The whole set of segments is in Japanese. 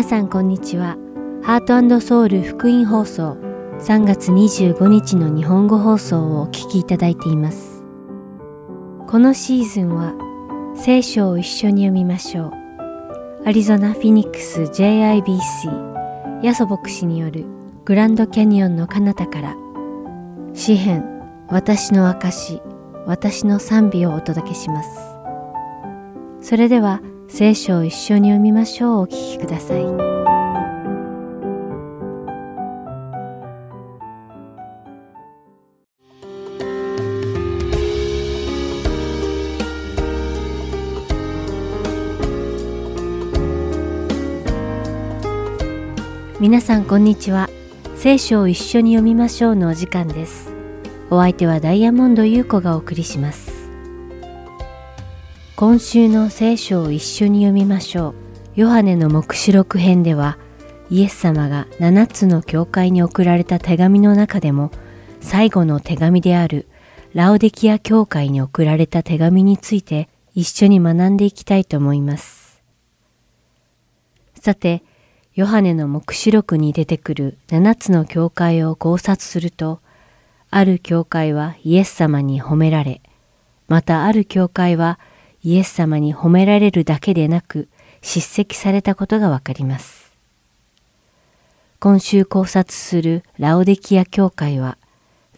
皆さんこんにちは。ハートソウル福音放送3月25日の日本語放送をお聞きいただいています。このシーズンは聖書を一緒に読みましょう。アリゾナ・フィニックス JIBC ヤソ牧師によるグランドキャニオンの彼方から詩編私の証私の賛美をお届けします。それでは聖書を一緒に読みましょうお聞きください。皆さんこんにちは。聖書を一緒に読みましょうのお時間です。お相手はダイヤモンド優子がお送りします。今週の聖書を一緒に読みましょう。ヨハネの黙示録編では、イエス様が7つの教会に送られた手紙の中でも、最後の手紙であるラオデキア教会に送られた手紙について一緒に学んでいきたいと思います。さて、ヨハネの黙示録に出てくる7つの教会を考察すると、ある教会はイエス様に褒められ、またある教会はイエス様に褒められるだけでなく叱責されたことがわかります。今週考察するラオデキア教会は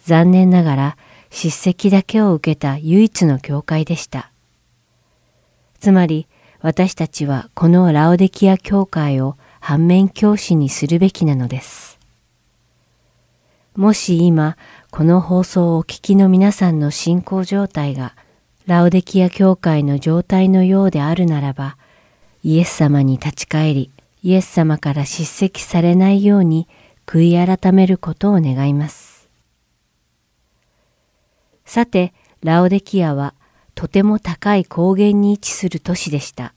残念ながら叱責だけを受けた唯一の教会でした。つまり私たちはこのラオデキア教会を反面教師にするべきなのです。もし今この放送をお聞きの皆さんの信仰状態がラオデキア教会の状態のようであるならば、イエス様に立ち返り、イエス様から叱責されないように悔い改めることを願います。さて、ラオデキアはとても高い高原に位置する都市でした。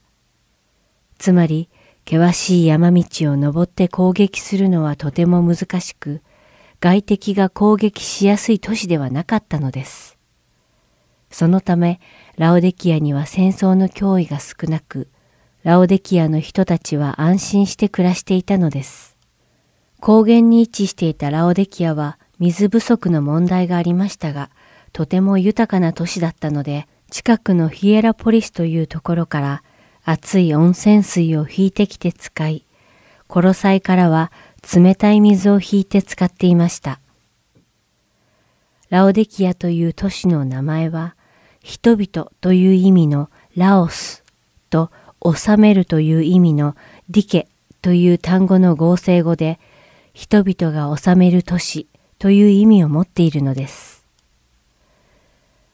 つまり、険しい山道を登って攻撃するのはとても難しく、外敵が攻撃しやすい都市ではなかったのです。そのため、ラオデキアには戦争の脅威が少なく、ラオデキアの人たちは安心して暮らしていたのです。高原に位置していたラオデキアは水不足の問題がありましたが、とても豊かな都市だったので、近くのヒエラポリスというところから熱い温泉水を引いてきて使い、コロサイからは冷たい水を引いて使っていました。ラオデキアという都市の名前は、人々という意味のラオスと治めるという意味のディケという単語の合成語で人々が治める都市という意味を持っているのです。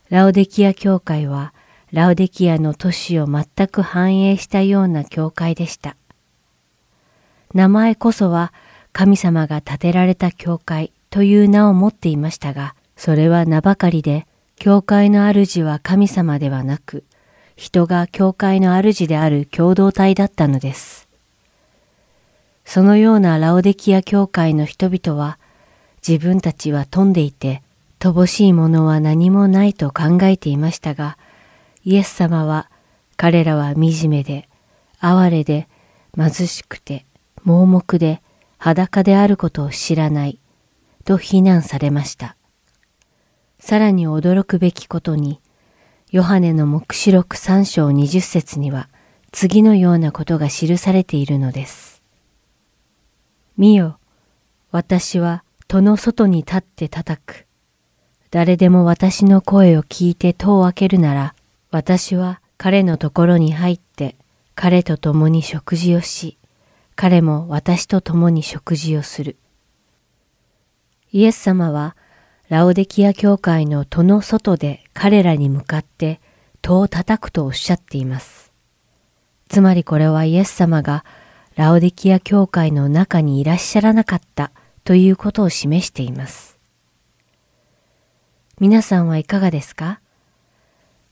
ラオデキア教会はラオデキアの都市を全く反映したような教会でした。名前こそは神様が建てられた教会という名を持っていましたが、それは名ばかりで教会の主は神様ではなく、人が教会の主である共同体だったのです。そのようなラオデキア教会の人々は、自分たちは富んでいて、乏しいものは何もないと考えていましたが、イエス様は彼らは惨めで、哀れで、貧しくて、盲目で、裸であることを知らない、と非難されました。さらに驚くべきことに、ヨハネの目視録三章二十節には次のようなことが記されているのです。見よ、私は戸の外に立って叩く。誰でも私の声を聞いて戸を開けるなら、私は彼のところに入って彼と共に食事をし、彼も私と共に食事をする。イエス様はラオデキア教会の戸の外で彼らに向かって戸を叩くとおっしゃっています。つまりこれはイエス様がラオデキア教会の中にいらっしゃらなかったということを示しています。皆さんはいかがですか？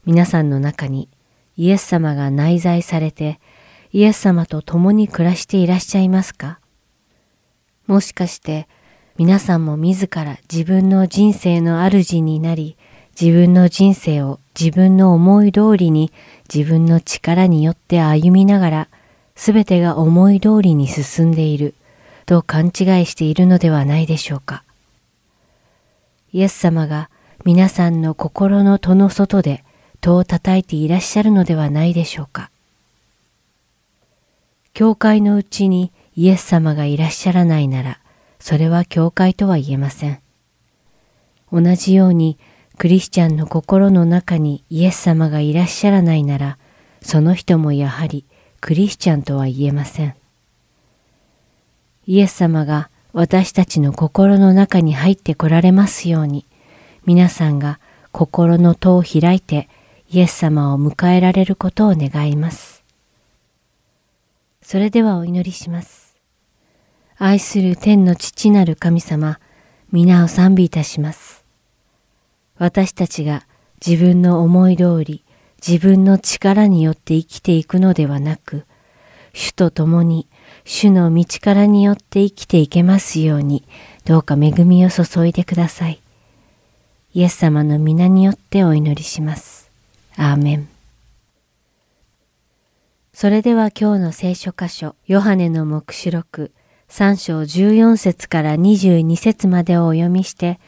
皆さんの中にイエス様が内在されてイエス様と共に暮らしていらっしゃいますか？もしかして皆さんも自ら自分の人生の主になり、自分の人生を自分の思い通りに自分の力によって歩みながら、すべてが思い通りに進んでいると勘違いしているのではないでしょうか。イエス様が皆さんの心の戸の外で戸を叩いていらっしゃるのではないでしょうか。教会のうちにイエス様がいらっしゃらないなら、それは教会とは言えません。同じようにクリスチャンの心の中にイエス様がいらっしゃらないなら、その人もやはりクリスチャンとは言えません。イエス様が私たちの心の中に入ってこられますように、皆さんが心の戸を開いてイエス様を迎えられることを願います。それではお祈りします。愛する天の父なる神様、皆を賛美いたします。私たちが自分の思い通り、自分の力によって生きていくのではなく、主と共に主の道からによって生きていけますように、どうか恵みを注いでください。イエス様の皆によってお祈りします。アーメン。それでは今日の聖書箇所、ヨハネの目視録3章14節から22節までをお読みして、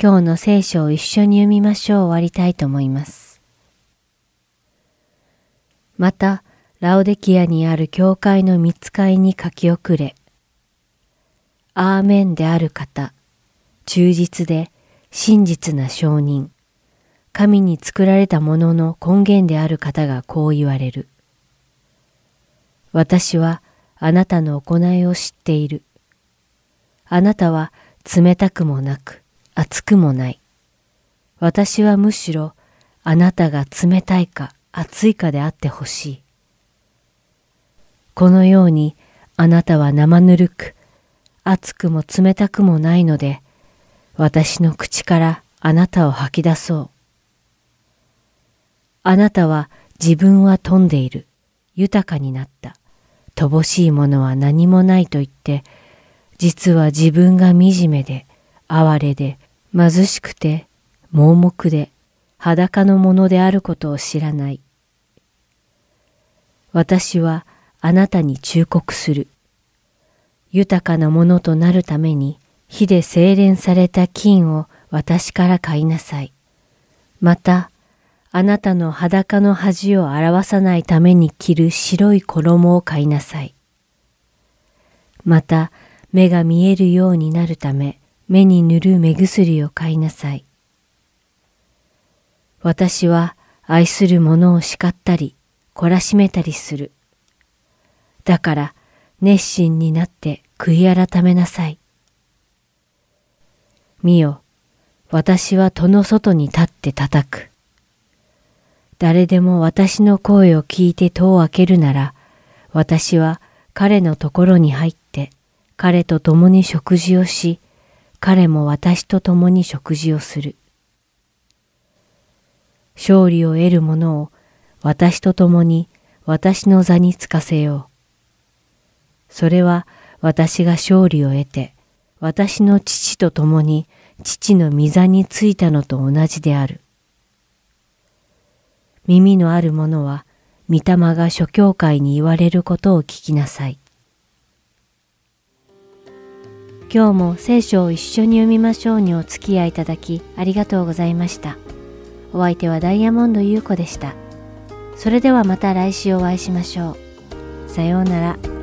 今日の聖書を一緒に読みましょう終わりたいと思います。また、ラオデキアにある教会の見つかいに書き遅れ。アーメンである方、忠実で真実な証人、神に作られたものの根源である方がこう言われる。私はあなたの行いを知っている。あなたは冷たくもなく熱くもない。私はむしろあなたが冷たいか熱いかであってほしい。このようにあなたは生ぬるく熱くも冷たくもないので私の口からあなたを吐き出そう。あなたは自分は富んでいる。豊かになった。乏しいものは何もないと言って、実は自分が惨めで、哀れで、貧しくて、盲目で、裸のものであることを知らない。私はあなたに忠告する。豊かなものとなるために火で精錬された金を私から買いなさい。また、あなたの裸の恥を表さないために着る白い衣を買いなさい。また、目が見えるようになるため、目に塗る目薬を買いなさい。私は愛する者を叱ったり、懲らしめたりする。だから、熱心になって悔い改めなさい。見よ、私は戸の外に立って叩く。誰でも私の声を聞いて戸を開けるなら、私は彼のところに入って、彼と共に食事をし、彼も私と共に食事をする。勝利を得る者を私と共に私の座につかせよう。それは私が勝利を得て、私の父と共に父の御座についたのと同じである。耳のある者は、御霊が諸教会に言われることを聞きなさい。今日も聖書を一緒に読みましょうにお付き合いいただきありがとうございました。お相手はダイヤモンド優子でした。それではまた来週お会いしましょう。さようなら。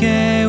主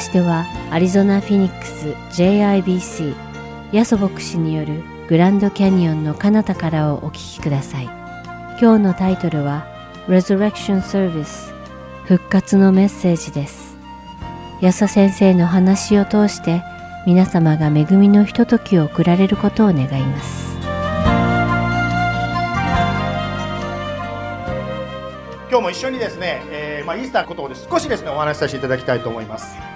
ましてはアリゾナ・フィニックス JIBC ヤソ牧師によるグランドキャニオンの彼方からをお聞きください。今日のタイトルは Resurrection Service 復活のメッセージです。ヤソ先生の話を通して皆様が恵みのひとときを送られることを願います。今日も一緒にですね、えーまあ、イースターのことを少しですねお話しさせていただきたいと思います。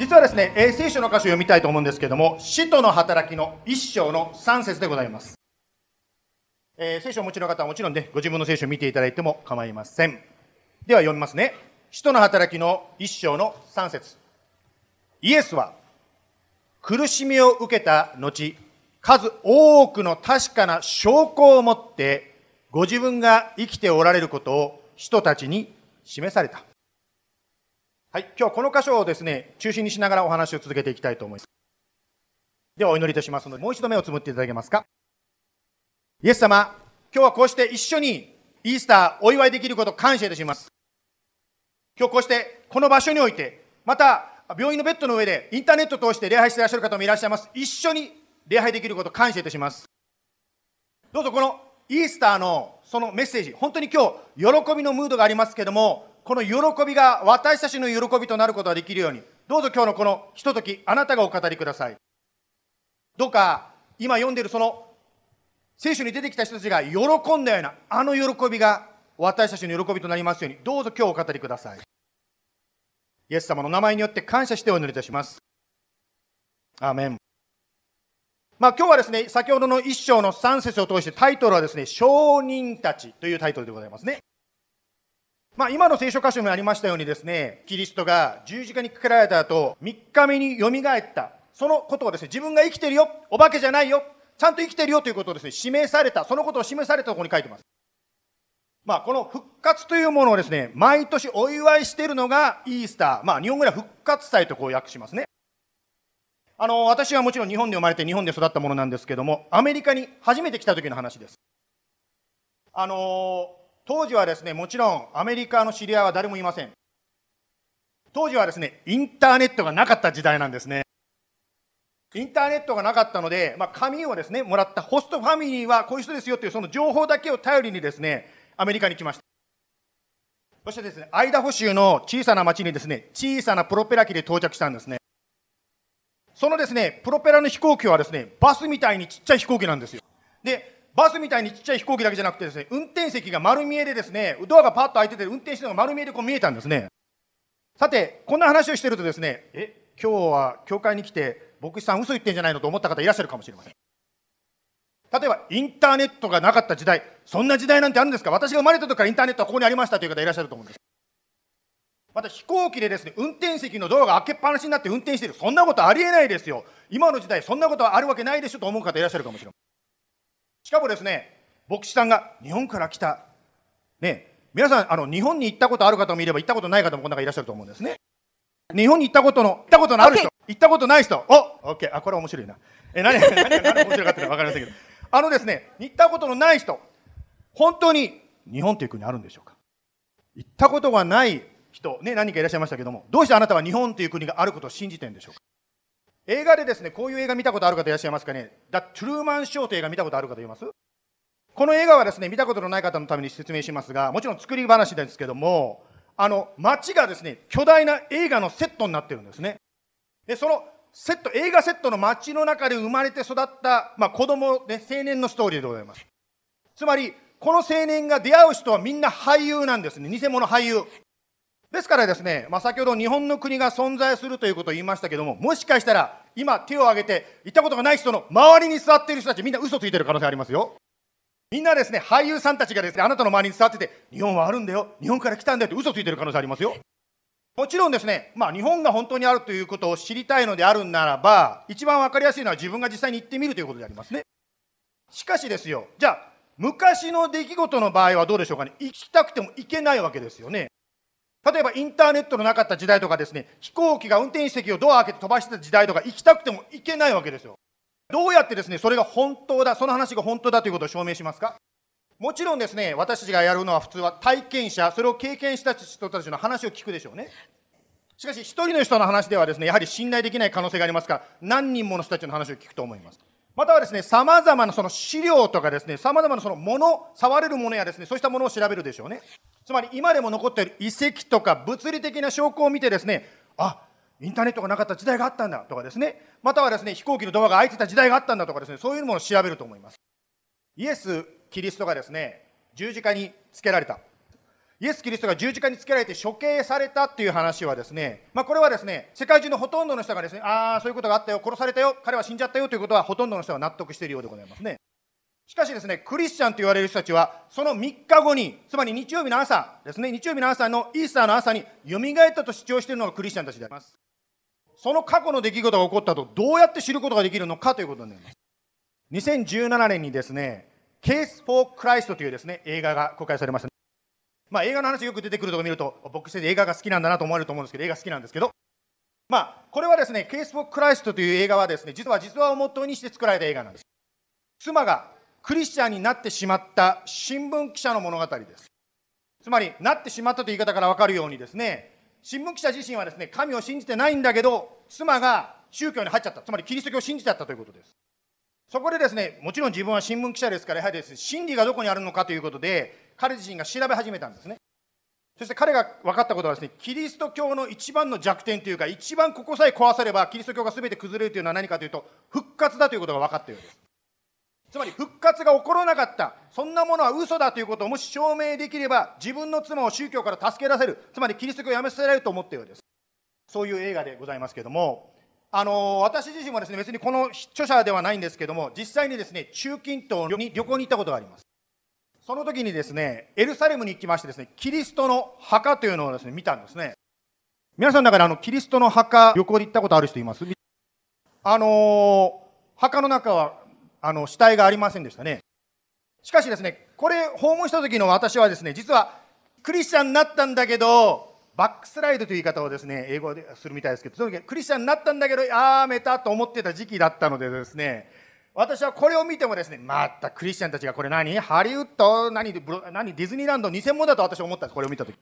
実はですね、えー聖書の箇所を読みたいと思うんですけども使徒の働きの一章の3節でございます、えー聖書をお持ちの方はもちろんねご自分の聖書を見ていただいても構いません。では読みますね。使徒の働きの一章の3節。イエスは苦しみを受けた後数多くの確かな証拠を持ってご自分が生きておられることを人たちに示された。はい、今日はこの箇所をですね、中心にしながらお話を続けていきたいと思います。ではお祈りいたしますので、もう一度目をつむっていただけますか。イエス様、今日はこうして一緒にイースターお祝いできること感謝いたします。今日こうしてこの場所において、また病院のベッドの上でインターネットを通して礼拝していらっしゃる方もいらっしゃいます。一緒に礼拝できること感謝いたします。どうぞこのイースターのそのメッセージ、本当に今日、喜びのムードがありますけれども、この喜びが私たちの喜びとなることができるように、どうぞ今日のこのひととき、あなたがお語りください。どうか、今読んでいるその聖書に出てきた人たちが喜んだような、あの喜びが私たちの喜びとなりますように、どうぞ今日お語りください。イエス様の名前によって感謝してお祈りいたします。アーメン。まあ、今日はですね、先ほどの一章の3節を通してタイトルはですね、証人たちというタイトルでございますね。まあ、今の聖書箇所にありましたようにですね、キリストが十字架にかけられた後、3日目によみがえった。そのことをですね、自分が生きてるよ、お化けじゃないよ、ちゃんと生きてるよということをですね、示された、そのことを示されたところに書いてます。まあ、この復活というものをですね、毎年お祝いしているのがイースター。まあ、日本語では復活祭とこう訳しますね。あの、私はもちろん日本で生まれて日本で育ったものなんですけども、アメリカに初めて来た時の話です。あの、当時はですね、もちろんアメリカの知り合いは誰もいません。当時はですね、インターネットがなかった時代なんですね。インターネットがなかったので、まあ、紙をですね、もらったホストファミリーはこういう人ですよっていうその情報だけを頼りにですね、アメリカに来ました。そしてですね、アイダホ州の小さな町にですね、小さなプロペラ機で到着したんですね。そのですね、プロペラの飛行機はですね、バスみたいにちっちゃい飛行機なんですよ。で、バスみたいにちっちゃい飛行機だけじゃなくてですね、運転席が丸見えでですね、ドアがパッと開いてて、運転してるのが丸見えでこう見えたんですね。さて、こんな話をしてるとですね、え、今日は教会に来て、牧師さん嘘言ってんじゃないのと思った方いらっしゃるかもしれません。例えば、インターネットがなかった時代、そんな時代なんてあるんですか？私が生まれた時からインターネットはここにありましたという方いらっしゃると思うんです。また飛行機でですね、運転席のドアが開けっぱなしになって運転している。そんなことありえないですよ。今の時代、そんなことはあるわけないでしょと思う方いらっしゃるかもしれません。しかもですね、牧師さんが日本から来た。ね、皆さん、あの、日本に行ったことある方もいれば行ったことない方もこの中いらっしゃると思うんですね。日本に行ったことの、行ったことのある人、行ったことない人、おオッケー、あ、これ面白いな。え、何、何が何が面白かったか分かりませんけど。あのですね、行ったことのない人、本当に日本という国あるんでしょうか。行ったことがない人、ね、何人かいらっしゃいましたけども、どうしてあなたは日本という国があることを信じてるんでしょうか映画でですね、こういう映画見たことある方いらっしゃいますかね、The Truman Show という映画見たことある方います？この映画はですね、見たことのない方のために説明しますが、もちろん作り話ですけども、あの、街がですね、巨大な映画のセットになってるんですね。で、そのセット、映画セットの街の中で生まれて育った、まあ、子供、ね、青年のストーリーでございます。つまり、この青年が出会う人はみんな俳優なんですね。偽物俳優。ですからですね、まあ、先ほど日本の国が存在するということを言いましたけども、もしかしたら、今手を挙げて、行ったことがない人の周りに座っている人たち、みんな嘘ついてる可能性ありますよ。みんなですね、俳優さんたちがですね、あなたの周りに座ってて、日本はあるんだよ、日本から来たんだよって嘘ついてる可能性ありますよ。もちろんですね、まあ、日本が本当にあるということを知りたいのであるならば、一番わかりやすいのは自分が実際に行ってみるということでありますね。しかしですよ、じゃあ、昔の出来事の場合はどうでしょうかね。行きたくても行けないわけですよね。例えばインターネットのなかった時代とかですね、飛行機が運転席をドア開けて飛ばしてた時代とか行きたくても行けないわけですよ。どうやってですね、それが本当だ、その話が本当だということを証明しますか？もちろんですね、私たちがやるのは普通は体験者、それを経験した人たちの話を聞くでしょうね。しかし、一人の人の話ではですね、やはり信頼できない可能性がありますから、何人もの人たちの話を聞くと思います。またはですね、さまざまなその資料とかですね、さまざまなそのもの、触れるものやですね、そうしたものを調べるでしょうね。つまり、今でも残っている遺跡とか物理的な証拠を見てですね、あインターネットがなかった時代があったんだとかですね、またはですね、飛行機のドアが開いてた時代があったんだとかですね、そういうものを調べると思います。イエス・キリストがですね、十字架につけられた。イエス・キリストが十字架につけられて処刑されたっていう話はですね、まあ、これはですね、世界中のほとんどの人がですね、ああ、そういうことがあったよ、殺されたよ、彼は死んじゃったよということはほとんどの人が納得しているようでございますね。しかしですね、クリスチャンと言われる人たちは、その3日後に、つまり日曜日の朝ですね、日曜日の朝のイースターの朝によみがえったと主張しているのがクリスチャンたちであります。その過去の出来事が起こったと、どうやって知ることができるのかということになります。2017年にですね、 Case for Christ というですね、映画が公開されました。まあ、映画の話よく出てくるとこ見ると、牧師先生映画が好きなんだなと思われると思うんですけど、映画好きなんですけど、まあ、これはですね、 Case for Christ という映画はですね、実は実話を元にして作られた映画なんです。妻がクリスチャンになってしまった新聞記者の物語です。つまり、なってしまったという言い方から分かるようにですね、新聞記者自身はですね、神を信じてないんだけど、妻が宗教に入っちゃった。つまり、キリスト教を信じちゃったということです。そこでですね、もちろん自分は新聞記者ですから、やはりです、ね、真理がどこにあるのかということで、彼自身が調べ始めたんですね。そして彼が分かったことはですね、キリスト教の一番の弱点というか、一番ここさえ壊されば、キリスト教が全て崩れるというのは何かというと、復活だということが分かったようです。つまり復活が起こらなかった、そんなものは嘘だということをもし証明できれば、自分の妻を宗教から助け出せる、つまりキリスト教をやめさせられると思ったようです。そういう映画でございますけれども、あの私自身もですね別にこの著者ではないんですけども、実際にですね中近東に旅行に行ったことがあります。その時にですね、エルサレムに行きましてですね、キリストの墓というのをですね、見たんですね。皆さんだからあの、キリストの墓、旅行で行ったことある人います？あのー、墓の中は、あの、死体がありませんでしたね。しかしですね、これ訪問した時の私はですね、実はクリスチャンになったんだけど、バックスライドという言い方をですね、英語でするみたいですけど、その時クリスチャンになったんだけど、やめたと思ってた時期だったのでですね、私はこれを見てもですね、またクリスチャンたちがこれ何？ハリウッド？何？何？ディズニーランド偽物だと私は思ったんです、これを見たとき。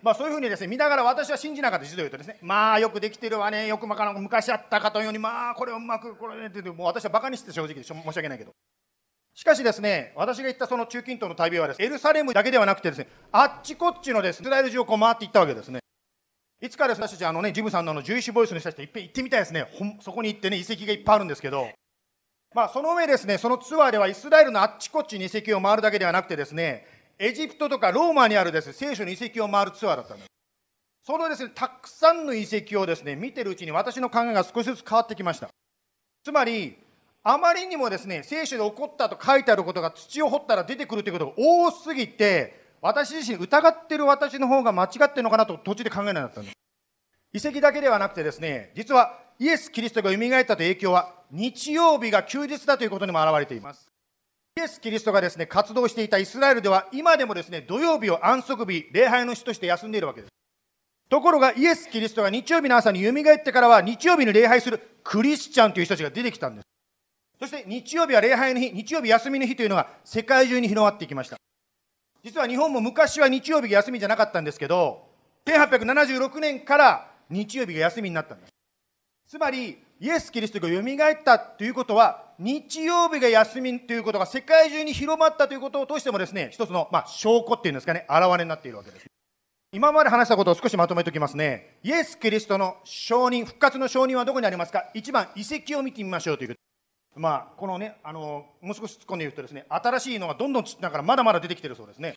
まあそういうふうにですね、見ながら私は信じなかった実を言うとですね、まあよくできてるわね、よくまか昔あったかというように、まあこれをうまく、これねってもう私はバカにして正直で申し訳ないけど。しかしですね、私が行ったその中近東の旅はです、ね、エルサレムだけではなくてですね、あっちこっちのです、ね、スラエル中をこう回っていったわけですね。いつかです、ね、私たちあのね、ジムさんのあの11ボイスの人たちといっぺん行ってみたいですね。そこに行ってね、遺跡がいっぱいあるんですけど、まあ、その上ですね、そのツアーではイスラエルのあっちこっちに遺跡を回るだけではなくてですね、エジプトとかローマにあるです、ね、聖書の遺跡を回るツアーだったんです。そのですね、たくさんの遺跡をですね、見てるうちに私の考えが少しずつ変わってきました。つまり、あまりにもですね、聖書で起こったと書いてあることが土を掘ったら出てくるということが多すぎて、私自身疑ってる私の方が間違ってるのかなと途中で考えなくなったんです。遺跡だけではなくてですね、実はイエス・キリストが蘇ったという影響は日曜日が休日だということにも表れています。イエス・キリストがですね、活動していたイスラエルでは今でもですね、土曜日を安息日、礼拝の日として休んでいるわけです。ところがイエス・キリストが日曜日の朝に蘇ってからは日曜日に礼拝するクリスチャンという人たちが出てきたんです。そして日曜日は礼拝の日、日曜日休みの日というのが世界中に広がっていきました。実は日本も昔は日曜日が休みじゃなかったんですけど、1876年から日曜日が休みになったんです。つまりイエス・キリストがよみがえったということは日曜日が休みということが世界中に広まったということを通してもですね一つの、まあ、証拠っていうんですかね現れになっているわけです。今まで話したことを少しまとめておきますね。イエス・キリストの証人復活の証人はどこにありますか？一番遺跡を見てみましょうというまあこのねあのもう少し突っ込んで言うとですね新しいのがどんどんだからまだまだ出てきてるそうですね。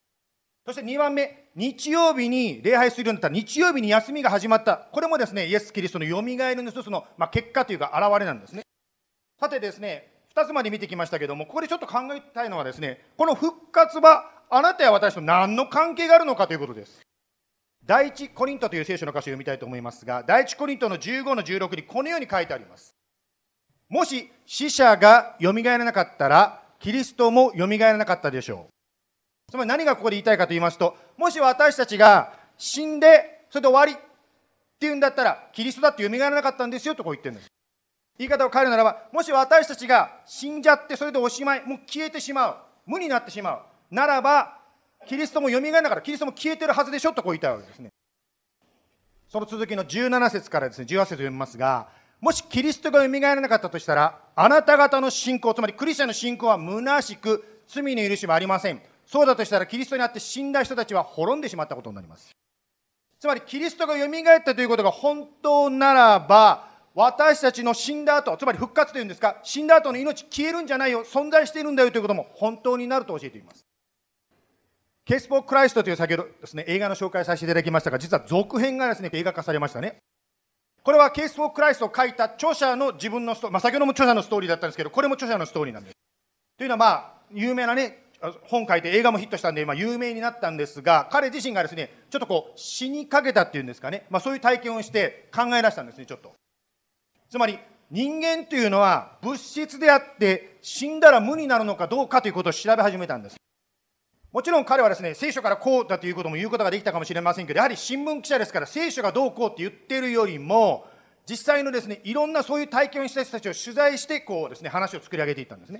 そして2番目、日曜日に礼拝するようになった、日曜日に休みが始まった。これもですね、イエス・キリストのよみがえりの一つの、まあ、結果というか、現れなんですね。さてですね、2つまで見てきましたけども、ここでちょっと考えたいのはですね、この復活は、あなたや私と何の関係があるのかということです。第一コリントという聖書の箇所を読みたいと思いますが、第一コリントの15の16にこのように書いてあります。もし死者がよみがえらなかったら、キリストもよみがえらなかったでしょう。つまり何がここで言いたいかと言いますと、もし私たちが死んで、それで終わりっていうんだったら、キリストだって蘇らなかったんですよとこう言ってるんです。言い方を変えるならば、もし私たちが死んじゃって、それでおしまい、もう消えてしまう、無になってしまう、ならば、キリストも蘇らながら、キリストも消えてるはずでしょとこう言いたいわけですね。その続きの17節からですね、18節を読みますが、もしキリストが蘇らなかったとしたら、あなた方の信仰、つまりクリスチャンの信仰は虚しく、罪の許しはありません。そうだとしたら、キリストにあって死んだ人たちは滅んでしまったことになります。つまり、キリストが蘇ったということが本当ならば、私たちの死んだ後、つまり復活というんですか、死んだ後の命消えるんじゃないよ、存在しているんだよということも本当になると教えています。ケース・ポー・クライストという先ほどですね、映画の紹介させていただきましたが、実は続編がですね、映画化されましたね。これはケース・ポー・クライストを書いた著者の自分のストーリー、まあ、先ほども著者のストーリーだったんですけど、これも著者のストーリーなんです。というのは、まあ、有名なね、本書いて映画もヒットしたんで、ま、有名になったんですが、彼自身がですね、ちょっとこう、死にかけたっていうんですかね、まあ、そういう体験をして考え出したんですね、ちょっと。つまり人間というのは物質であって死んだら無になるのかどうかということを調べ始めたんです。もちろん彼はですね聖書からこうだということも言うことができたかもしれませんけどやはり新聞記者ですから聖書がどうこうって言ってるよりも実際のですねいろんなそういう体験をした人たちを取材してこうですね話を作り上げていったんですね。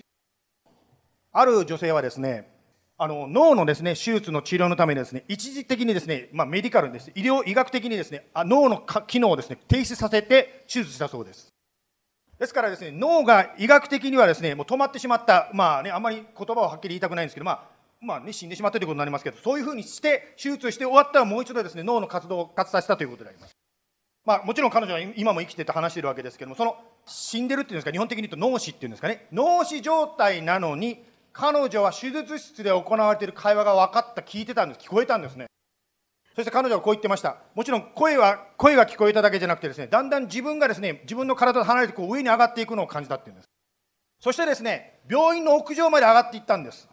ある女性はですねあの脳のですね手術の治療のためにですね一時的にですね、まあ、メディカルです。医療医学的にですねあ脳の機能をですね停止させて手術したそうです。ですからですね脳が医学的にはですねもう止まってしまったまあねあんまり言葉をはっきり言いたくないんですけどまあまあね、死んでしまったということになりますけどそういうふうにして手術して終わったらもう一度ですね脳の活動を活させたということであります。まあ、もちろん彼女は今も生きてて話してるわけですけどもその死んでるっていうんですか日本的に言うと脳死っていうんですかね。脳死状態なのに彼女は手術室で行われている会話が分かった、聞いてたんです、聞こえたんですね。そして彼女はこう言ってました。もちろん声は、声が聞こえただけじゃなくてですね、だんだん自分がですね、自分の体と離れてこう上に上がっていくのを感じたっていうんです。そしてですね、病院の屋上まで上がっていったんです。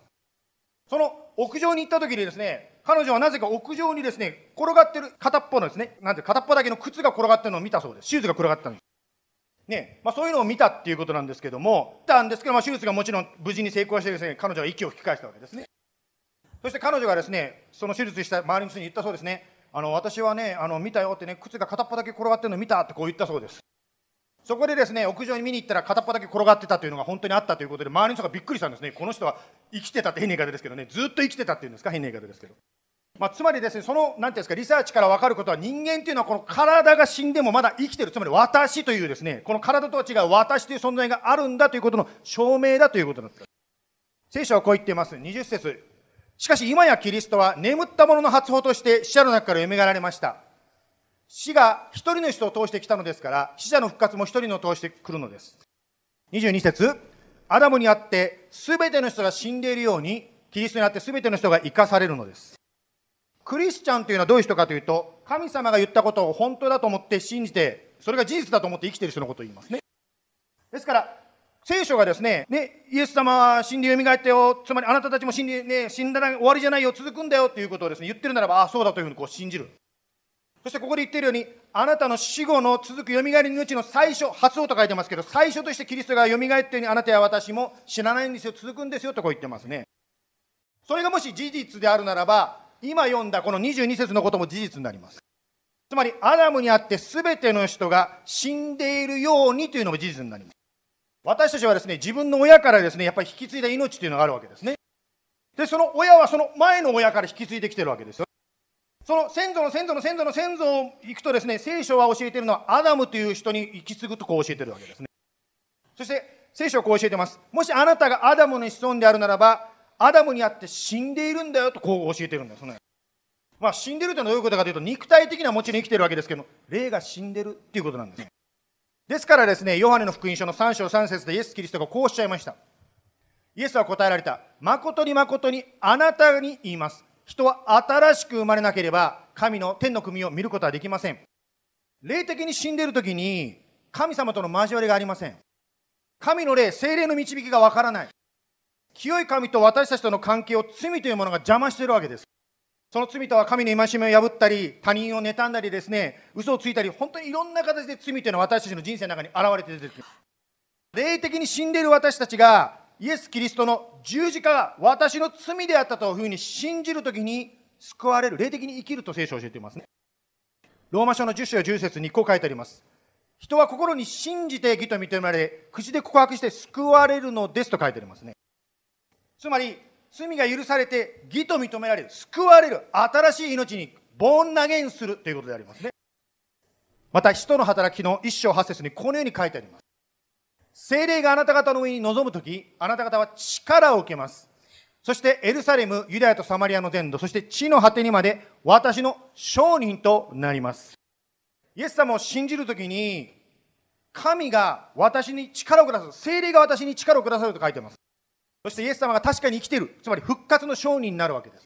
その屋上に行った時にですね、彼女はなぜか屋上にですね、転がってる片っぽのですね、なんて片っぽだけの靴が転がってるのを見たそうです。シューズが転がったんです。ねまあ、そういうのを見たっていうことなんですけども、見たんですけど、まあ、手術がもちろん無事に成功してです、ね、彼女は息を吹き返したわけですね。そして彼女がですね、その手術した周りの人に言ったそうですね、あの私はね、あの見たよってね、靴が片っぽだけ転がってるの見たってこう言ったそうです。そこでですね、屋上に見に行ったら片っぽだけ転がってたというのが本当にあったということで、周りの人がびっくりしたんですね。この人は生きてたって変な言い方ですけどね、ずっと生きてたっていうんですか、変な言い方ですけど。まあ、つまりですね、その、なんていうんですか、リサーチから分かることは、人間っていうのは、この体が死んでもまだ生きてる、つまり私というですね、この体とは違う私という存在があるんだということの証明だということだった。聖書はこう言っています。20節しかし今やキリストは眠った者の発砲として死者の中から蘇られました。死が一人の人を通してきたのですから、死者の復活も一人の通してくるのです。22節アダムにあって全ての人が死んでいるように、キリストにあって全ての人が生かされるのです。クリスチャンというのはどういう人かというと、神様が言ったことを本当だと思って信じて、それが事実だと思って生きている人のことを言いますね。ですから、聖書がですね、ね、イエス様は死んで蘇ったよ、つまりあなたたちも死んで、ね、死んだら終わりじゃないよ、続くんだよということをですね、言ってるならば、ああ、そうだというふうにこう信じる。そしてここで言っているように、あなたの死後の続く蘇りの命の最初、初音と書いてますけど、最初としてキリストが蘇ったように、あなたや私も死なないんですよ、続くんですよとこう言ってますね。それがもし事実であるならば、今読んだこの22節のことも事実になります。つまり、アダムにあって全ての人が死んでいるようにというのも事実になります。私たちはですね、自分の親からですね、やっぱり引き継いだ命というのがあるわけですね。で、その親はその前の親から引き継いできてるわけですよ。その先祖の先祖の先祖の先祖を行くとですね、聖書は教えているのはアダムという人に引き継ぐとこう教えてるわけですね。そして、聖書はこう教えてます。もしあなたがアダムの子孫であるならば、アダムにあって死んでいるんだよとこう教えてるんですね。まあ、死んでるというのはどういうことかというと、肉体的にはもちろん生きてるわけですけど、霊が死んでるっていうことなんです。ですからですね、ヨハネの福音書の3章3節でイエス・キリストがこうおっしゃいました。イエスは答えられた。誠に誠にあなたに言います。人は新しく生まれなければ、神の天の組を見ることはできません。霊的に死んでいるときに、神様との交わりがありません。神の霊、精霊の導きがわからない。清い神と私たちとの関係を罪というものが邪魔しているわけです。その罪とは神の戒めを破ったり、他人を妬んだりですね、嘘をついたり、本当にいろんな形で罪というのは私たちの人生の中に現れて出てくる。霊的に死んでいる私たちが、イエス・キリストの十字架が私の罪であったというふうに信じるときに救われる、霊的に生きると聖書を教えていますね。ローマ書の10章10節にこう書いてあります。人は心に信じて義と認められ、口で告白して救われるのですと書いてありますね。つまり罪が許されて義と認められる救われる新しい命にボーン投げんするということでありますね。また使徒の働きの一章八節にこのように書いてあります。精霊があなた方の上に臨む時あなた方は力を受けます。そしてエルサレムユダヤとサマリアの全土そして地の果てにまで私の証人となります。イエス様を信じるときに神が私に力をくださる精霊が私に力をくださると書いてます。そしてイエス様が確かに生きているつまり復活の証人になるわけです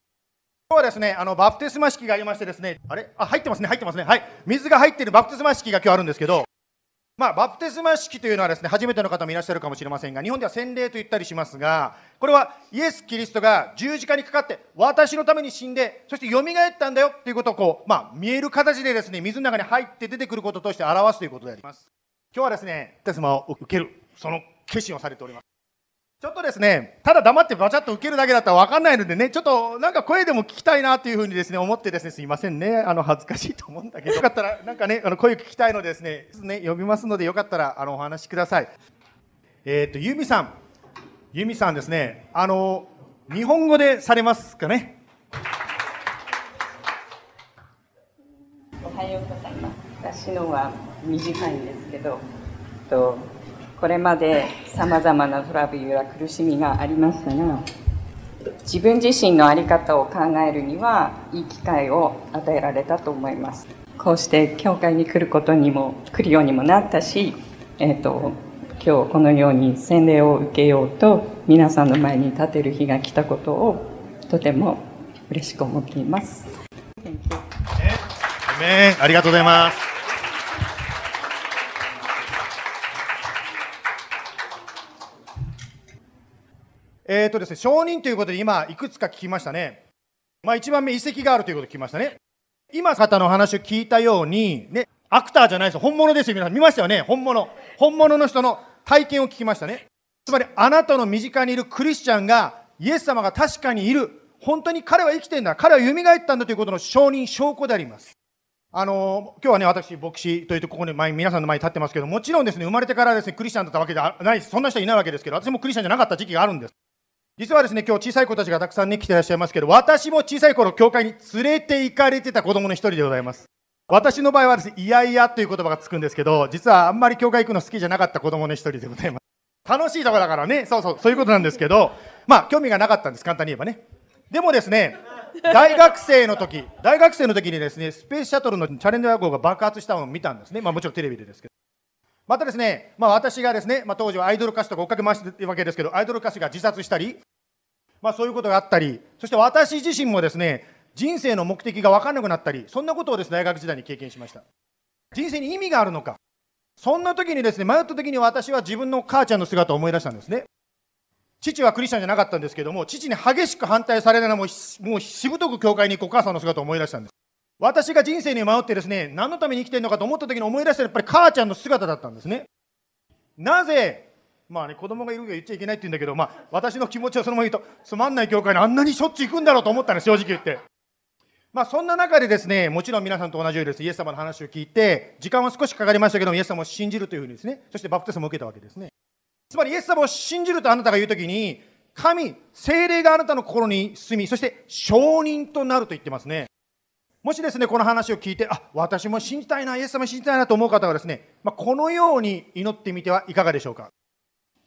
今日はですね、あの、バプテスマ式がありましてですね、あれ？あ、入ってますね、入ってますね。はい。水が入っているバプテスマ式が今日あるんですけど、まあ、バプテスマ式というのはですね、初めての方もいらっしゃるかもしれませんが、日本では洗礼と言ったりしますが、これはイエス・キリストが十字架にかかって、私のために死んで、そして蘇ったんだよということをこう、まあ、見える形でですね、水の中に入って出てくることとして表すということであります。今日はですね、バプテスマを受ける、その決心をされております。ちょっとですね、ただ黙ってバチャッと受けるだけだったら分かんないのでね、ちょっとなんか声でも聞きたいなというふうにですね、思ってですね、すいませんね、あの、恥ずかしいと思うんだけど、よかったら、なんかね、あの、声聞きたいのでですね、ね、呼びますので、よかったら、あの、お話しください。えっ、ー、と、ユミさん。ユミさんですね、あの、日本語でされますかね？おはようございます。私のは短いんですけど、とこれまでさまざまなトラブルや苦しみがありましたが自分自身の在り方を考えるにはいい機会を与えられたと思いますこうして教会に来ることにも来るようにもなったし、えーと、今日このように洗礼を受けようと皆さんの前に立てる日が来たことをとても嬉しく思っています。ありがとうございます。えっ、ー、とですね、証人ということで今、いくつか聞きましたね。まあ、一番目、遺跡があるということを聞きましたね。今、方の話を聞いたように、ね、アクターじゃないです。本物ですよ。皆さん見ましたよね。本物。本物の人の体験を聞きましたね。つまり、あなたの身近にいるクリスチャンが、イエス様が確かにいる。本当に彼は生きてんだ。彼は蘇ったんだということの証人、証拠であります。あの、今日はね、私、牧師というと、ここに前、皆さんの前に立ってますけど、もちろんですね、生まれてからですね、クリスチャンだったわけではないですそんな人いないわけですけど、私もクリスチャンじゃなかった時期があるんです。実はですね、今日小さい子たちがたくさんね、来てらっしゃいますけど、私も小さい頃、教会に連れて行かれてた子供の一人でございます。私の場合はですね、いやいやという言葉がつくんですけど、実はあんまり教会行くの好きじゃなかった子供の一人でございます。楽しいとこだからね、そうそう、そういうことなんですけど、まあ、興味がなかったんです、簡単に言えばね。でもですね、大学生の時、大学生の時にですね、スペースシャトルのチャレンジャー号が爆発したのを見たんですね。まあもちろんテレビでですけど。またですね、まあ私がですね、まあ当時はアイドル歌手とか追っかけ回してるわけですけど、アイドル歌手が自殺したり、まあ、そういうことがあったり、そして私自身もですね、人生の目的が分からなくなったり、そんなことをです、ね、大学時代に経験しました。人生に意味があるのか。そんな時にですね、迷った時に私は自分の母ちゃんの姿を思い出したんですね。父はクリスチャンじゃなかったんですけども、父に激しく反対されながらも、もうしぶとく教会に行くお母さんの姿を思い出したんです。私が人生に迷ってですね、何のために生きてるのかと思った時に思い出したやっぱり母ちゃんの姿だったんですね。なぜまあね、子供がいるが言っちゃいけないって言うんだけど、まあ、私の気持ちをそのまま言うと、つまんない教会にあんなにしょっちゅう行くんだろうと思ったんです、正直言って。まあ、そんな中でですね、もちろん皆さんと同じようにです、イエス様の話を聞いて、時間は少しかかりましたけども、イエス様を信じるというふうにですね、そしてバプテスマを受けたわけですね。つまり、イエス様を信じるとあなたが言うときに、神、精霊があなたの心に住み、そして証人となると言ってますね。もしですね、この話を聞いて、あ、私も信じたいな、イエス様信じたいなと思う方はですね、まあ、このように祈ってみてはいかがでしょうか。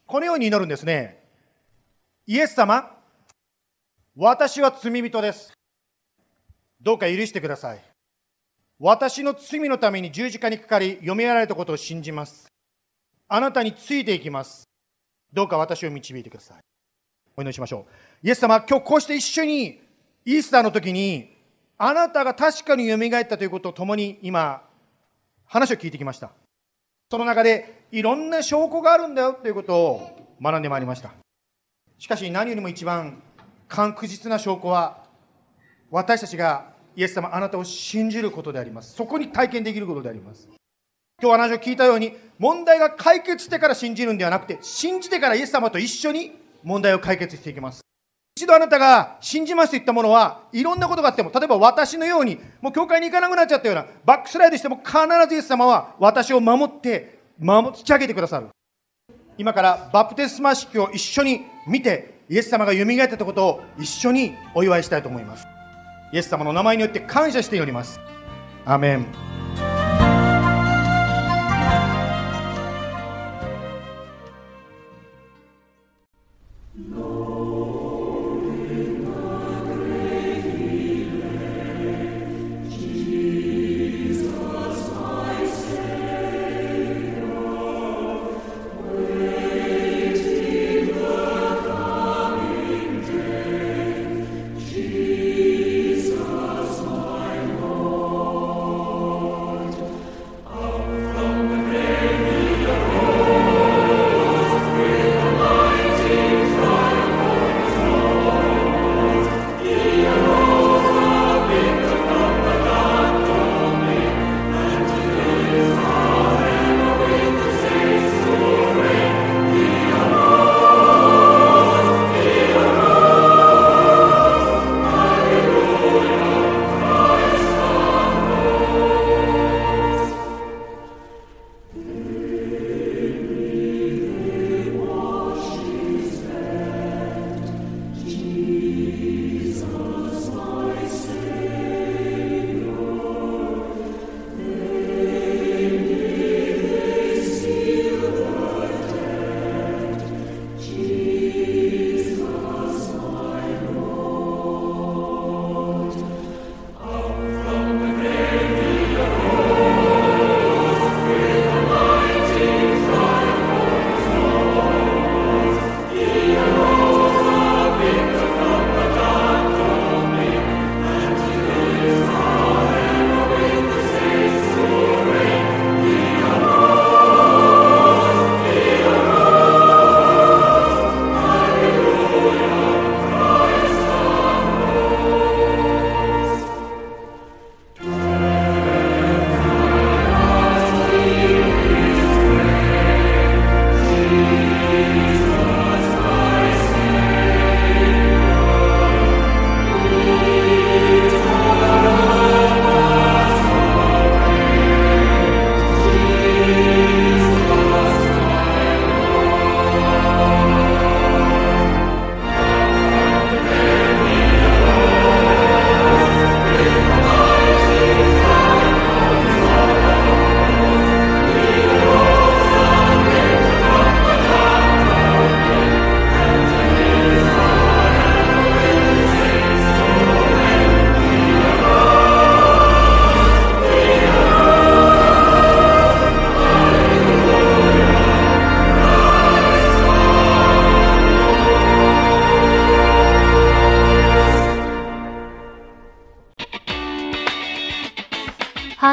このように祈るんですね。イエス様、私は罪人です。どうか許してください。私の罪のために十字架にかかり、読みられたことを信じます。あなたについていきます。どうか私を導いてください。お祈りしましょう。イエス様、今日こうして一緒にイースターの時に、あなたが確かによみがえったということを共に今、話を聞いてきました。その中でいろんな証拠があるんだよということを学んでまいりました。しかし何よりも一番確実な証拠は私たちがイエス様あなたを信じることであります。そこに体験できることであります。今日話を聞いたように問題が解決してから信じるんではなくて信じてからイエス様と一緒に問題を解決していきます。一度あなたが信じますと言ったものはいろんなことがあっても例えば私のようにもう教会に行かなくなっちゃったようなバックスライドしても必ずイエス様は私を守って守引き上げてくださる。今からバプテスマ式を一緒に見てイエス様が蘇ったことを一緒にお祝いしたいと思います。イエス様の名前によって感謝しております。アメン。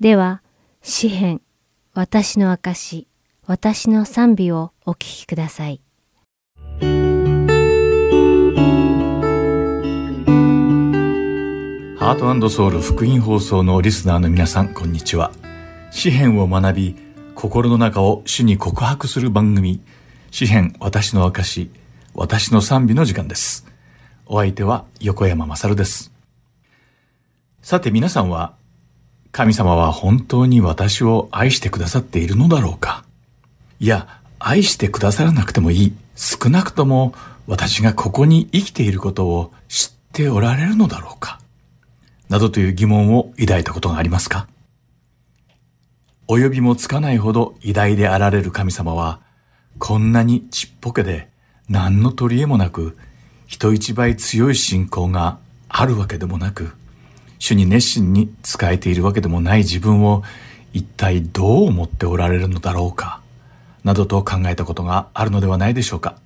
では、詩編、私の証、私の賛美をお聴きください。ハートソウル福音放送のリスナーの皆さん、こんにちは。詩篇を学び、心の中を主に告白する番組、詩篇私の証、私の賛美の時間です。お相手は横山まさるです。さて皆さんは神様は本当に私を愛してくださっているのだろうか。いや、愛してくださらなくてもいい。少なくとも私がここに生きていることを知っておられるのだろうか。などという疑問を抱いたことがありますか？及びもつかないほど偉大であられる神様は、こんなにちっぽけで何の取り柄もなく、人一倍強い信仰があるわけでもなく、主に熱心に仕えているわけでもない自分を一体どう思っておられるのだろうか、などと考えたことがあるのではないでしょうか。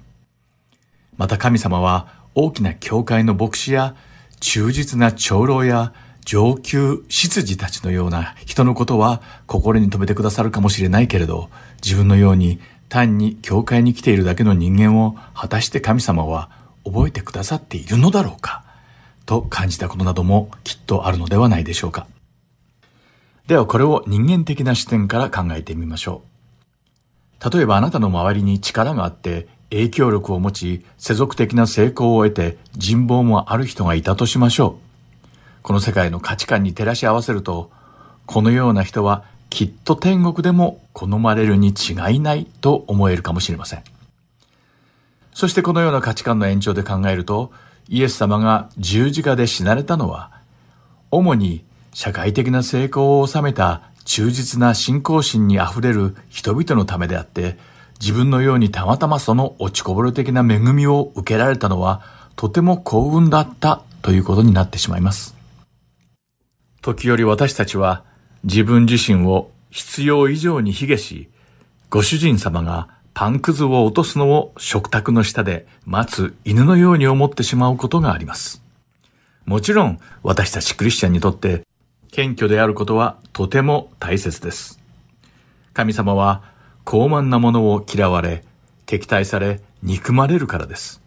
また神様は大きな教会の牧師や忠実な長老や上級執事たちのような人のことは心に留めてくださるかもしれないけれど、自分のように単に教会に来ているだけの人間を果たして神様は覚えてくださっているのだろうか。と感じたことなどもきっとあるのではないでしょうか。ではこれを人間的な視点から考えてみましょう。例えばあなたの周りに力があって影響力を持ち世俗的な成功を得て人望もある人がいたとしましょう。この世界の価値観に照らし合わせると、このような人はきっと天国でも好まれるに違いないと思えるかもしれません。そしてこのような価値観の延長で考えると、イエス様が十字架で死なれたのは、主に社会的な成功を収めた忠実な信仰心に溢れる人々のためであって、自分のようにたまたまその落ちこぼれ的な恵みを受けられたのは、とても幸運だったということになってしまいます。時折私たちは自分自身を必要以上に卑下し、ご主人様がパンくずを落とすのを食卓の下で待つ犬のように思ってしまうことがあります。もちろん私たちクリスチャンにとって謙虚であることはとても大切です。神様は高慢なものを嫌われ、敵対され、憎まれるからです。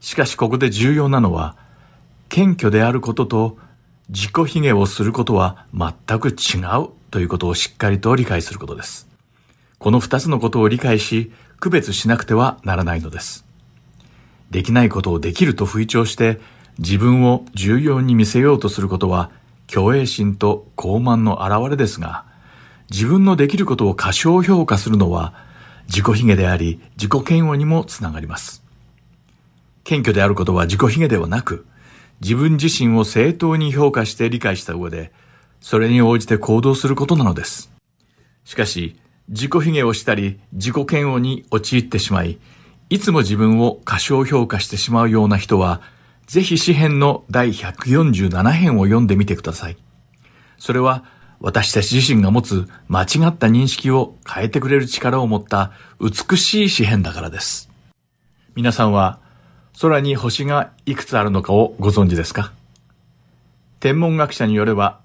しかしここで重要なのは、謙虚であることと自己卑下をすることは全く違うということをしっかりと理解することです。この二つのことを理解し、区別しなくてはならないのです。できないことをできると吹聴して、自分を重要に見せようとすることは、虚栄心と傲慢の表れですが、自分のできることを過小評価するのは、自己卑下であり、自己嫌悪にもつながります。謙虚であることは自己卑下ではなく、自分自身を正当に評価して理解した上で、それに応じて行動することなのです。しかし、自己卑下をしたり自己嫌悪に陥ってしまい、いつも自分を過小評価してしまうような人は、ぜひ詩編の第147編を読んでみてください。それは私たち自身が持つ間違った認識を変えてくれる力を持った美しい詩編だからです。皆さんは空に星がいくつあるのかをご存知ですか？天文学者によれば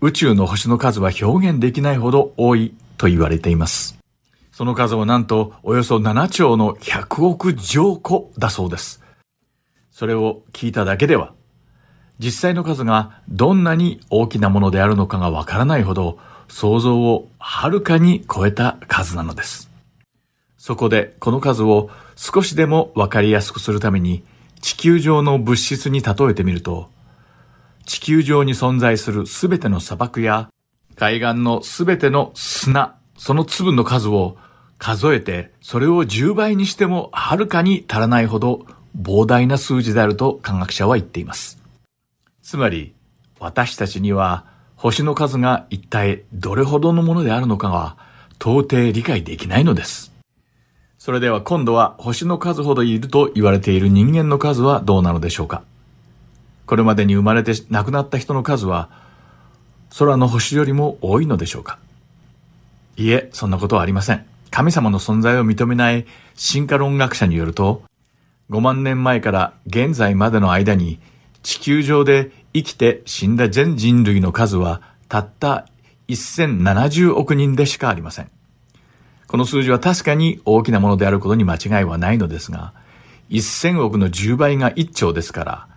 宇宙の星の数は表現できないほど多いと言われています。その数はなんとおよそ7兆の100億兆個だそうです。それを聞いただけでは、実際の数がどんなに大きなものであるのかがわからないほど、想像をはるかに超えた数なのです。そこでこの数を少しでもわかりやすくするために地球上の物質に例えてみると、地球上に存在するすべての砂漠や海岸のすべての砂、その粒の数を数えて、それを10倍にしてもはるかに足らないほど膨大な数字であると科学者は言っています。つまり、私たちには星の数が一体どれほどのものであるのかは到底理解できないのです。それでは今度は星の数ほどいると言われている人間の数はどうなのでしょうかこれまでに生まれて亡くなった人の数は空の星よりも多いのでしょうか？いえ、そんなことはありません。神様の存在を認めない進化論学者によると、5万年前から現在までの間に地球上で生きて死んだ全人類の数はたった1070億人でしかありません。この数字は確かに大きなものであることに間違いはないのですが、1000億の10倍が1兆ですから、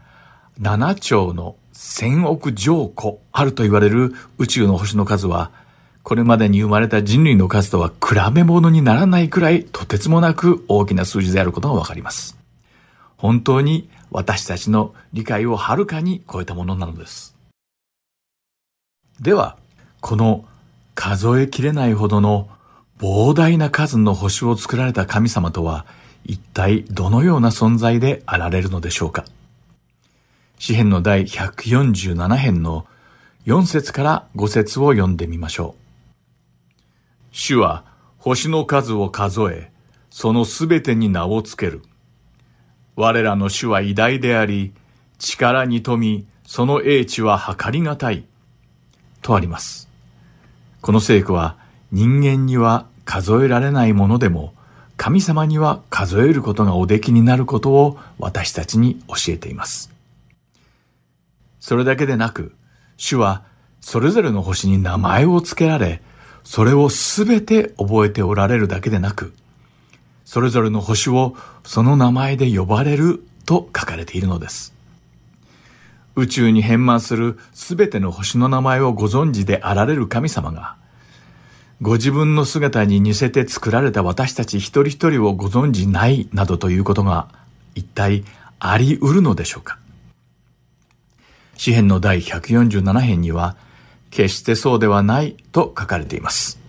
7兆の1000億兆個あると言われる宇宙の星の数は、これまでに生まれた人類の数とは比べ物にならないくらいとてつもなく大きな数字であることがわかります。本当に私たちの理解をはるかに超えたものなのです。では、この数えきれないほどの膨大な数の星を作られた神様とは一体どのような存在であられるのでしょうか？詩篇の第147編の4節から5節を読んでみましょう。主は星の数を数え、そのすべてに名をつける。我らの主は偉大であり、力に富み、その英知は計りがたい。とあります。この聖句は人間には数えられないものでも、神様には数えることがおできになることを私たちに教えています。それだけでなく、主はそれぞれの星に名前を付けられ、それをすべて覚えておられるだけでなく、それぞれの星をその名前で呼ばれると書かれているのです。宇宙に変満するすべての星の名前をご存知であられる神様が、ご自分の姿に似せて作られた私たち一人一人をご存知ないなどということが一体あり得るのでしょうか？詩篇の第147編には、決してそうではないと書かれています。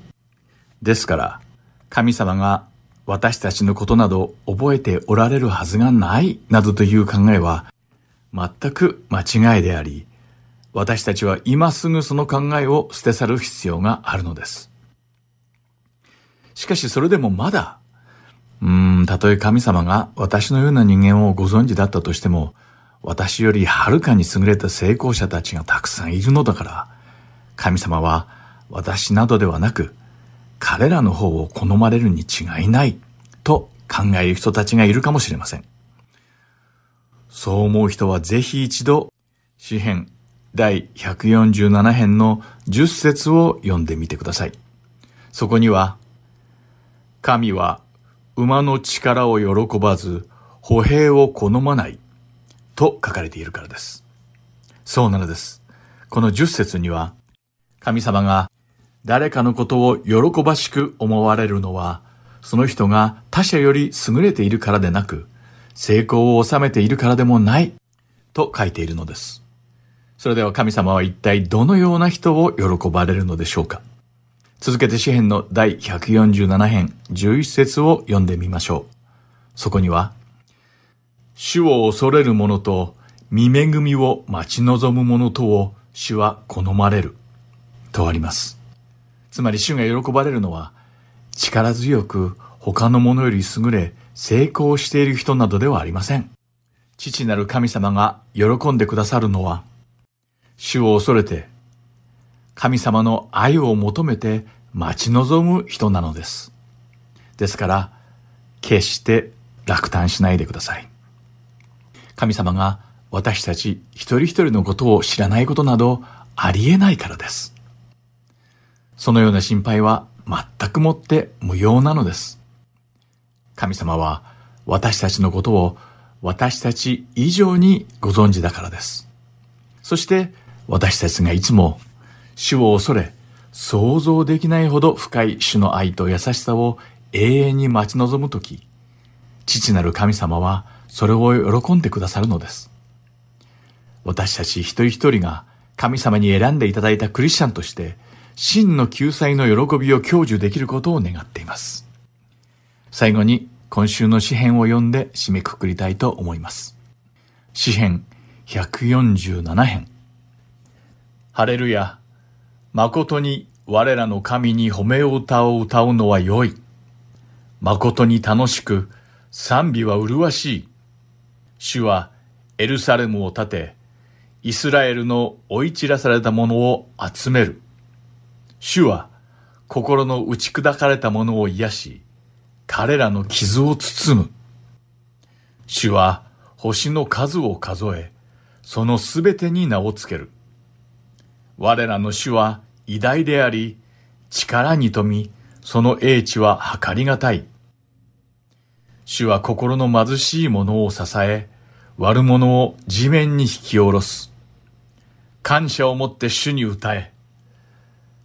ですから、神様が私たちのことなど覚えておられるはずがないなどという考えは全く間違いであり、私たちは今すぐその考えを捨て去る必要があるのです。しかしそれでもまだ、うーん、たとえ神様が私のような人間をご存知だったとしても、私よりはるかに優れた成功者たちがたくさんいるのだから、神様は私などではなく、彼らの方を好まれるに違いないと考える人たちがいるかもしれません。そう思う人はぜひ一度、詩編第147編の10節を読んでみてください。そこには、神は馬の力を喜ばず、歩兵を好まないと書かれているからです。そうなのです。この10節には、神様が誰かのことを喜ばしく思われるのは、その人が他者より優れているからでなく、成功を収めているからでもない、と書いているのです。それでは神様は一体どのような人を喜ばれるのでしょうか続けて詩篇の第147編11節を読んでみましょう。そこには、主を恐れる者と、見恵みを待ち望む者とを主は好まれる。とあります。つまり主が喜ばれるのは、力強く他の者より優れ成功している人などではありません。父なる神様が喜んでくださるのは、主を恐れて、神様の愛を求めて待ち望む人なのです。ですから、決して落胆しないでください。神様が私たち一人一人のことを知らないことなどありえないからです。そのような心配は全くもって無用なのです。神様は私たちのことを私たち以上にご存知だからです。そして私たちがいつも主を恐れ、想像できないほど深い主の愛と優しさを永遠に待ち望むとき、父なる神様はそれを喜んでくださるのです。私たち一人一人が神様に選んでいただいたクリスチャンとして、真の救済の喜びを享受できることを願っています。最後に今週の詩篇を読んで締めくくりたいと思います。詩篇147編。ハレルヤ。誠に我らの神に褒め歌を歌うのは良い。誠に楽しく、賛美は麗しい。主はエルサレムを建て、イスラエルの追い散らされたものを集める。主は心の打ち砕かれたものを癒し、彼らの傷を包む。主は星の数を数え、そのすべてに名をつける。我らの主は偉大であり、力に富み、その英知は計りがたい。主は心の貧しい者を支え、悪者を地面に引き下ろす。感謝をもって主に歌え。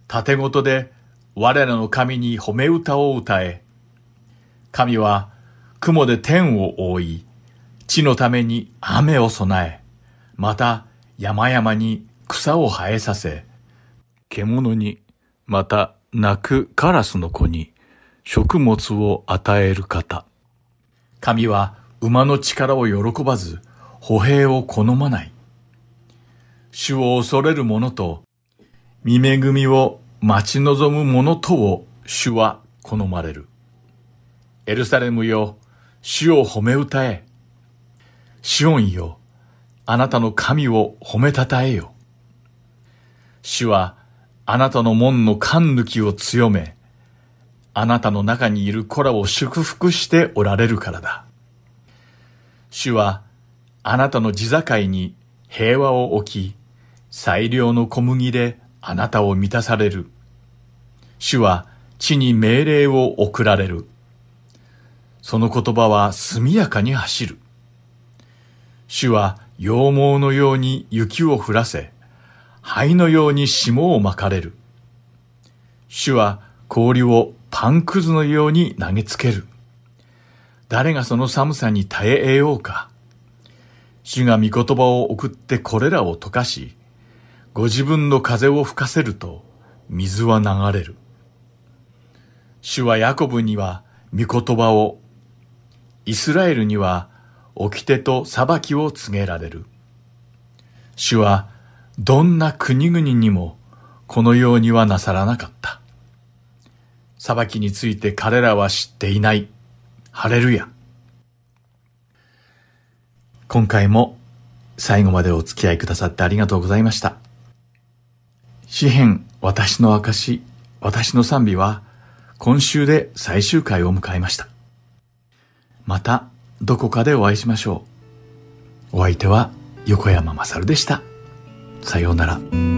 盾ごとで我らの神に褒め歌を歌え。神は雲で天を覆い、地のために雨を備え、また山々に草を生えさせ、獣に、また泣くカラスの子に食物を与える方。神は馬の力を喜ばず、歩兵を好まない。主を恐れる者と、見恵みを待ち望む者とを主は好まれる。エルサレムよ、主を褒め歌え。シオンよ、あなたの神を褒めたたえよ。主はあなたの門の勘抜きを強め、あなたの中にいる子らを祝福しておられるからだ。主はあなたの地境に平和を置き、最良の小麦であなたを満たされる。主は地に命令を送られる。その言葉は速やかに走る。主は羊毛のように雪を降らせ、灰のように霜をまかれる。主は氷をパンくずのように投げつける。誰がその寒さに耐え得ようか。主が御言葉を送ってこれらを溶かし、ご自分の風を吹かせると水は流れる。主はヤコブには御言葉を、イスラエルには掟と裁きを告げられる。主はどんな国々にもこのようにはなさらなかった。裁きについて彼らは知っていない。ハレルヤ。今回も最後までお付き合いくださってありがとうございました。詩編私の証、私の賛美は今週で最終回を迎えました。またどこかでお会いしましょう。お相手は横山まさるでした。さようなら。